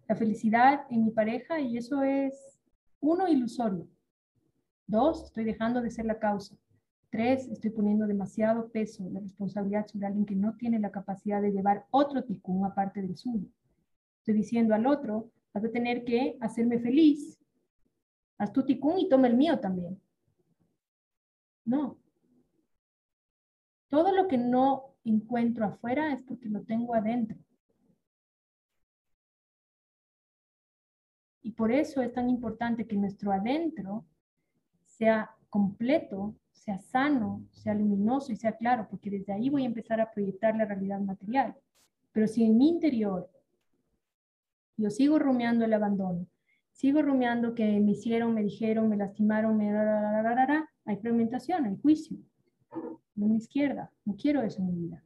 la felicidad en mi pareja y eso es, uno, ilusorio. Dos, estoy dejando de ser la causa. Tres, estoy poniendo demasiado peso de responsabilidad sobre alguien que no tiene la capacidad de llevar otro ticún aparte del suyo. Estoy diciendo al otro, vas a tener que hacerme feliz. Haz tu ticún y toma el mío también. No. Todo lo que no encuentro afuera es porque lo tengo adentro. Y por eso es tan importante que nuestro adentro sea completo sea sano, sea luminoso y sea claro, porque desde ahí voy a empezar a proyectar la realidad material. Pero si en mi interior yo sigo rumiando el abandono, sigo rumiando que me hicieron, me dijeron, me lastimaron, me... hay fragmentación, hay juicio. No mi izquierda, no quiero eso en mi vida.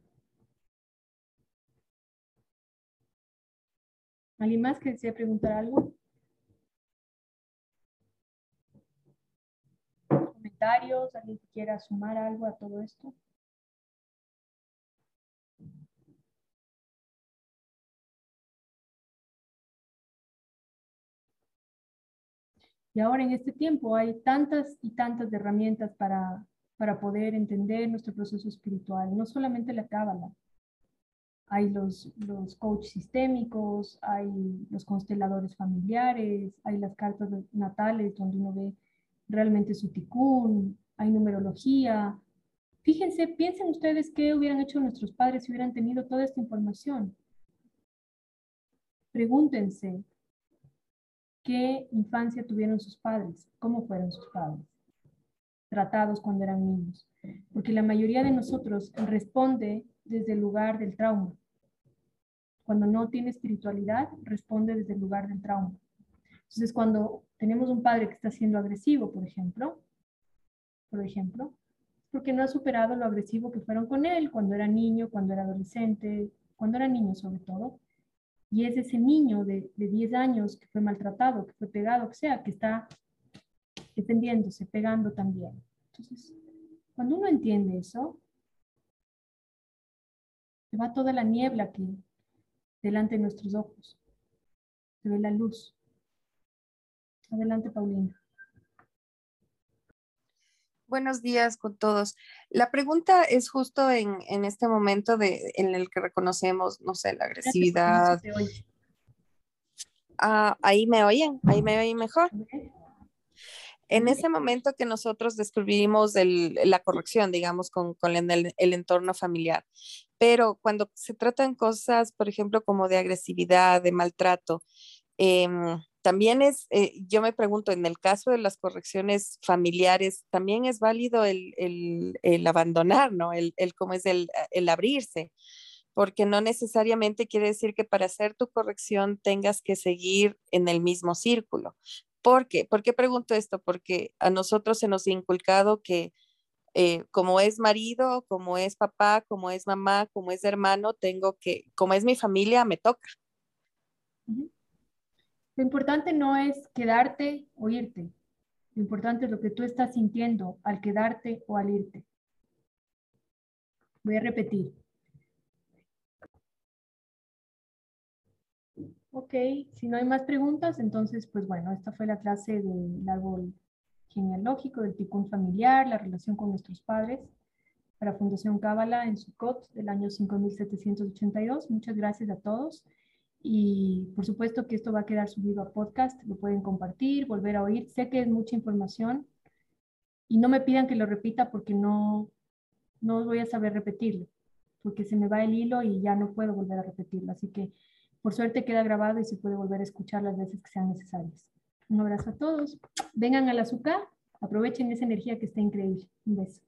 ¿Alguien más que desea preguntar algo? comentarios? ¿Alguien quiera sumar algo a todo esto? Y ahora en este tiempo hay tantas y tantas herramientas para, para poder entender nuestro proceso espiritual, no solamente la cábala. Hay los, los coach sistémicos, hay los consteladores familiares, hay las cartas natales donde uno ve realmente su ticún, hay numerología. Fíjense, piensen ustedes qué hubieran hecho nuestros padres si hubieran tenido toda esta información. Pregúntense, ¿qué infancia tuvieron sus padres? ¿Cómo fueron sus padres? Tratados cuando eran niños. Porque la mayoría de nosotros responde desde el lugar del trauma. Cuando no tiene espiritualidad, responde desde el lugar del trauma. Entonces, cuando tenemos un padre que está siendo agresivo, por ejemplo, por ejemplo, porque no ha superado lo agresivo que fueron con él cuando era niño, cuando era adolescente, cuando era niño sobre todo. Y es ese niño de, de 10 años que fue maltratado, que fue pegado, que sea, que está defendiéndose, pegando también. Entonces, cuando uno entiende eso, se va toda la niebla que delante de nuestros ojos. Se ve la luz. Adelante, Paulina. Buenos días con todos. La pregunta es justo en, en este momento de, en el que reconocemos, no sé, la agresividad. Ah, ahí me oyen, ahí me oyen mejor. En ese momento que nosotros descubrimos el, la corrección, digamos, con, con el, el, entorno familiar, pero cuando se tratan cosas, por ejemplo, como de agresividad, de maltrato, eh, también es, eh, yo me pregunto, en el caso de las correcciones familiares, también es válido el, abandonar, ¿no? El, cómo es el, abrirse, porque no necesariamente quiere decir que para hacer tu corrección tengas que seguir en el mismo círculo. ¿Por qué? ¿Por qué pregunto esto? Porque a nosotros se nos ha inculcado que eh, como es marido, como es papá, como es mamá, como es hermano, tengo que, como es mi familia, me toca. Lo importante no es quedarte o irte. Lo importante es lo que tú estás sintiendo al quedarte o al irte. Voy a repetir. Ok, si no hay más preguntas, entonces, pues bueno, esta fue la clase del árbol genealógico, del ticún familiar, la relación con nuestros padres para Fundación Cábala en Sukkot del año 5782. Muchas gracias a todos. Y por supuesto que esto va a quedar subido a podcast, lo pueden compartir, volver a oír. Sé que es mucha información y no me pidan que lo repita porque no, no voy a saber repetirlo, porque se me va el hilo y ya no puedo volver a repetirlo. Así que por suerte queda grabado y se puede volver a escuchar las veces que sean necesarias. Un abrazo a todos. Vengan al azúcar, aprovechen esa energía que está increíble. Un beso.